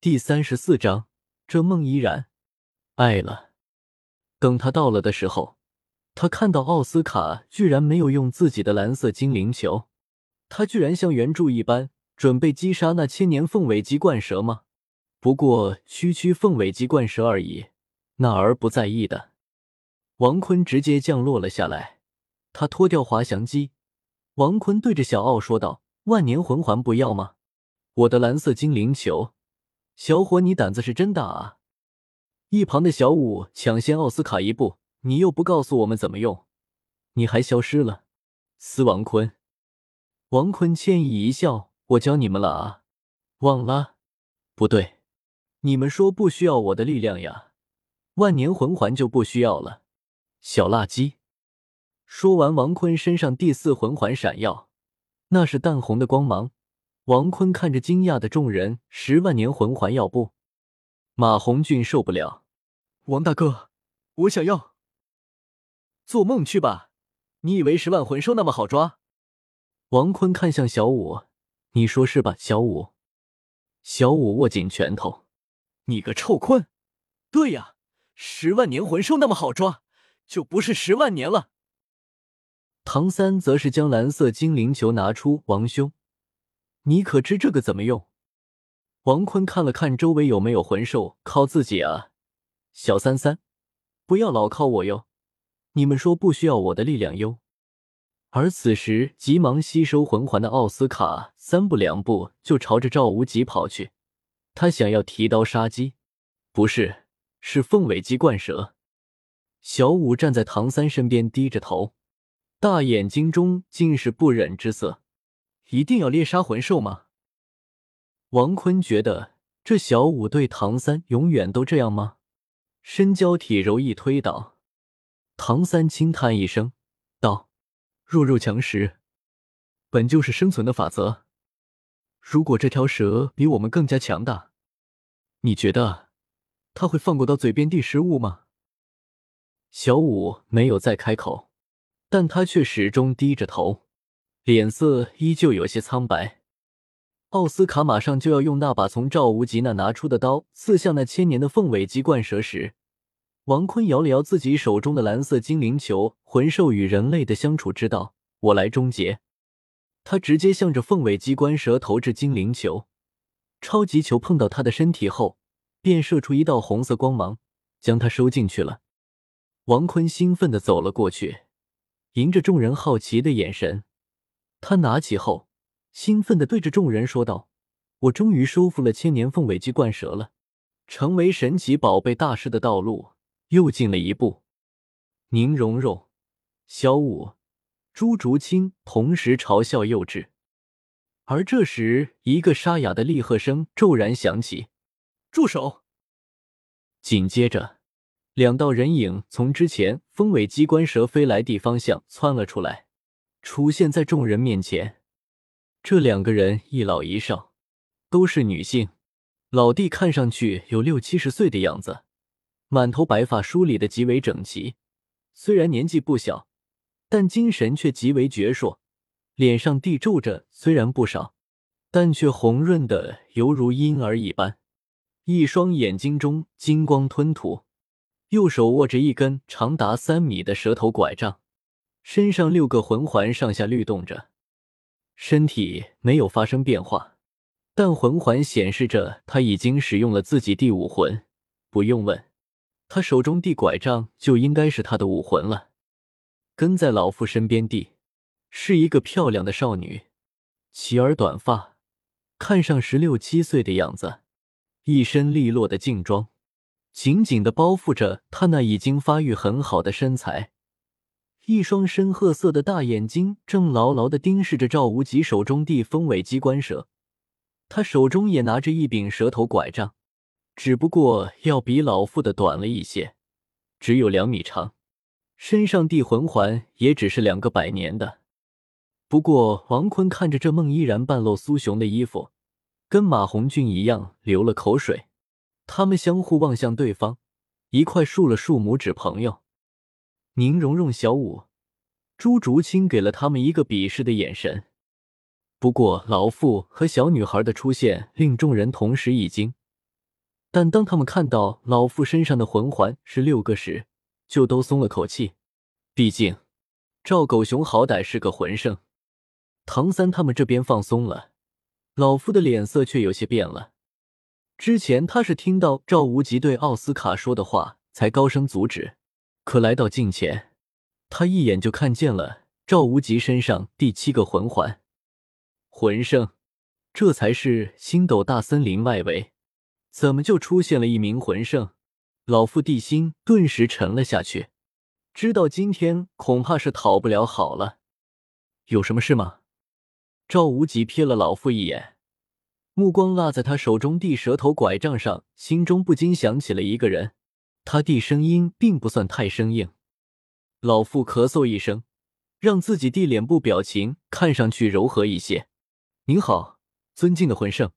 第三十四章，这梦依然爱了。等他到了的时候，他看到奥斯卡居然没有用自己的蓝色精灵球，他居然像原著一般准备击杀那千年凤尾鸡冠蛇吗？不过区区凤尾鸡冠蛇而已，那儿不在意的。王坤直接降落了下来，他脱掉滑翔机。王坤对着小奥说道：“万年魂环不要吗？我的蓝色精灵球。”小伙，你胆子是真大啊！一旁的小五抢先奥斯卡一步，你又不告诉我们怎么用，你还消失了。司王坤，王坤歉意一笑：“我教你们了啊，忘了？不对，你们说不需要我的力量呀，万年魂环就不需要了。”小垃圾。说完，王坤身上第四魂环闪耀，那是淡红的光芒。王坤看着惊讶的众人，十万年魂环要不？马红俊受不了，王大哥，我想要。做梦去吧！你以为十万魂兽那么好抓？王坤看向小五，你说是吧？小五，小五握紧拳头，你个臭坤！对呀，十万年魂兽那么好抓，就不是十万年了。唐三则是将蓝色精灵球拿出，王兄。你可知这个怎么用？王坤看了看周围有没有魂兽靠自己啊，小三三，不要老靠我哟！你们说不需要我的力量哟。而此时急忙吸收魂环的奥斯卡三步两步就朝着赵无极跑去，他想要提刀杀鸡，不是，是凤尾鸡冠蛇。小五站在唐三身边，低着头，大眼睛中尽是不忍之色。一定要猎杀魂兽吗？王坤觉得这小五对唐三永远都这样吗？身娇体柔一推倒，唐三轻叹一声，道：“弱肉强食，本就是生存的法则。如果这条蛇比我们更加强大，你觉得他会放过到嘴边的食物吗？”小五没有再开口，但他却始终低着头。脸色依旧有些苍白。奥斯卡马上就要用那把从赵无极那拿出的刀刺向那千年的凤尾鸡冠蛇时，王坤摇了摇自己手中的蓝色精灵球。魂兽与人类的相处之道，我来终结。他直接向着凤尾鸡冠蛇投掷精灵球。超级球碰到他的身体后，便射出一道红色光芒，将他收进去了。王坤兴奋地走了过去，迎着众人好奇的眼神。他拿起后，兴奋地对着众人说道：“我终于收服了千年凤尾鸡冠蛇了，成为神奇宝贝大师的道路又近了一步。”宁荣荣、小五、朱竹清同时嘲笑幼稚。而这时，一个沙哑的厉喝声骤然响起：“住手！”紧接着，两道人影从之前凤尾鸡冠蛇飞来地方向窜了出来。出现在众人面前，这两个人一老一少，都是女性。老弟看上去有六七十岁的样子，满头白发梳理的极为整齐。虽然年纪不小，但精神却极为矍铄，脸上地皱着，虽然不少，但却红润的犹如婴儿一般。一双眼睛中金光吞吐，右手握着一根长达三米的蛇头拐杖。身上六个魂环上下律动着，身体没有发生变化，但魂环显示着他已经使用了自己第五魂。不用问，他手中地拐杖就应该是他的武魂了。跟在老妇身边地是一个漂亮的少女，齐耳短发，看上十六七岁的样子，一身利落的劲装紧紧的包覆着她那已经发育很好的身材。一双深褐色的大眼睛正牢牢的盯视着赵无极手中地风尾鸡冠蛇，他手中也拿着一柄蛇头拐杖，只不过要比老妇的短了一些，只有两米长。身上地魂环也只是两个百年的。不过王坤看着这梦依然半露酥胸的衣服，跟马红俊一样流了口水。他们相互望向对方，一块竖了竖拇指，朋友。宁荣荣、小五、朱竹清给了他们一个鄙视的眼神。不过，老妇和小女孩的出现令众人同时一惊。但当他们看到老妇身上的魂环是六个时，就都松了口气。毕竟赵狗熊好歹是个魂圣。唐三他们这边放松了，老夫的脸色却有些变了。之前他是听到赵无极对奥斯卡说的话，才高声阻止。可来到近前，他一眼就看见了赵无极身上第七个魂环。魂圣，这才是星斗大森林外围，怎么就出现了一名魂圣？老夫地心顿时沉了下去，知道今天恐怕是讨不了好了。有什么事吗？赵无极瞥了老夫一眼，目光落在他手中地蛇头拐杖上，心中不禁想起了一个人。他弟声音并不算太生硬。老妇咳嗽一声，让自己弟脸部表情看上去柔和一些。您好，尊敬的魂圣，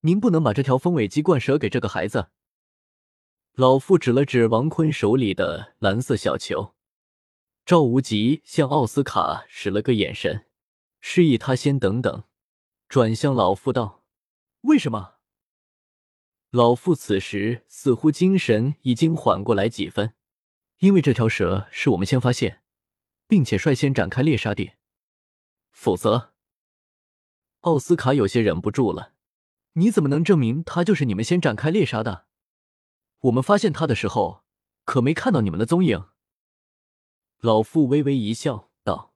您不能把这条风尾鸡冠蛇给这个孩子。老妇指了指王坤手里的蓝色小球。赵无极向奥斯卡使了个眼神，示意他先等等，转向老妇道：“为什么？”老妇此时似乎精神已经缓过来几分，因为这条蛇是我们先发现，并且率先展开猎杀的，否则，奥斯卡有些忍不住了。你怎么能证明他就是你们先展开猎杀的？我们发现他的时候，可没看到你们的踪影。老妇微微一笑，道：“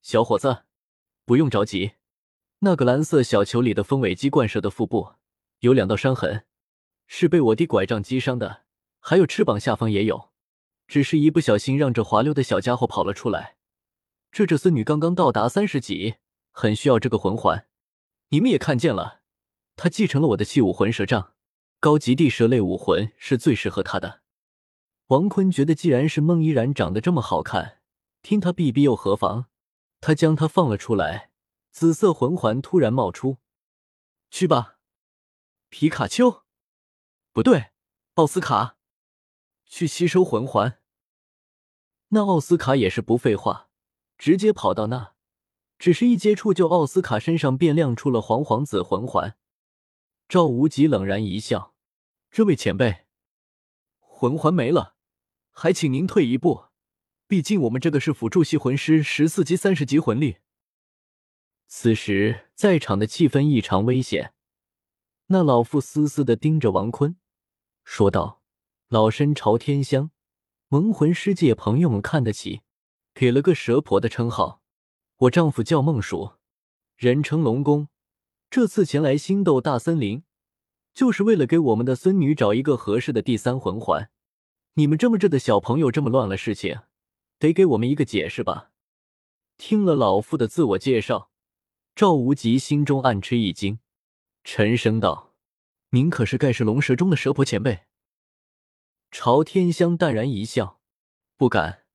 小伙子，不用着急，那个蓝色小球里的风尾鸡冠蛇的腹部有两道伤痕。”是被我弟拐杖击伤的，还有翅膀下方也有，只是一不小心让这滑溜的小家伙跑了出来。这这孙女刚刚到达三十级，很需要这个魂环。你们也看见了，她继承了我的器武魂蛇杖，高级地蛇类武魂是最适合她的。王坤觉得，既然是孟依然长得这么好看，听她避避又何妨？他将她放了出来，紫色魂环突然冒出，去吧，皮卡丘。不对，奥斯卡，去吸收魂环。那奥斯卡也是不废话，直接跑到那，只是一接触，就奥斯卡身上便亮出了黄黄紫魂环。赵无极冷然一笑：“这位前辈，魂环没了，还请您退一步，毕竟我们这个是辅助系魂师，十四级、三十级魂力。”此时在场的气氛异常危险，那老妇死死的盯着王坤。说道：“老身朝天香，蒙魂师界朋友们看得起，给了个蛇婆的称号。我丈夫叫孟蜀，人称龙宫。这次前来星斗大森林，就是为了给我们的孙女找一个合适的第三魂环。你们这么着的小朋友这么乱了事情，得给我们一个解释吧。”听了老妇的自我介绍，赵无极心中暗吃一惊，沉声道。您可是盖世龙蛇中的蛇婆前辈？朝天香淡然一笑，不敢。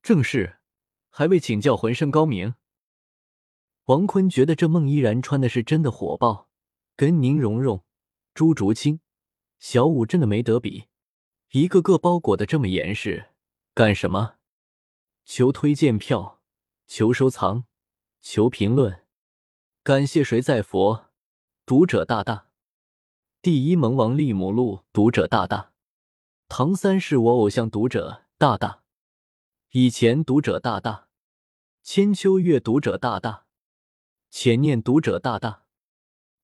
正是，还未请教魂圣高明。王坤觉得这孟依然穿的是真的火爆，跟宁荣荣、朱竹清、小舞真的没得比，一个个包裹的这么严实，干什么？求推荐票，求收藏，求评论，感谢谁在佛？读者大大。第一萌王利姆路读者大大，唐三是我偶像读者大大，以前读者大大，千秋月读者大大，浅念读者大大，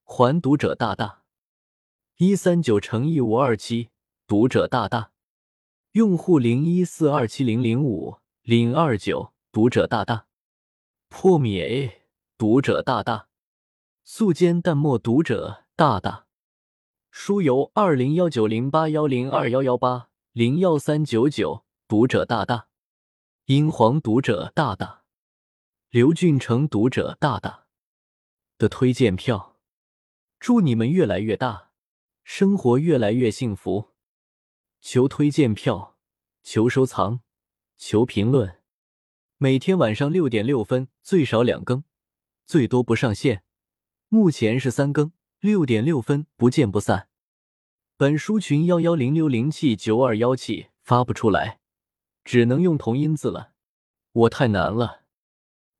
还读者大大，一三九乘以五二七读者大大，用户零一四二七零零五零二九读者大大，破灭读者大大，素笺淡墨读者大大。书由二零幺九零八幺零二幺幺八零幺三九九读者大大，英皇读者大大，刘俊成读者大大的推荐票，祝你们越来越大，生活越来越幸福。求推荐票，求收藏，求评论。每天晚上六点六分最少两更，最多不上线。目前是三更。六点六分，不见不散。本书群幺幺零六零七九二幺七发不出来，只能用同音字了。我太难了，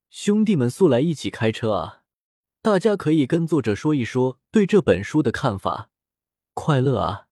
兄弟们速来一起开车啊！大家可以跟作者说一说对这本书的看法。快乐啊！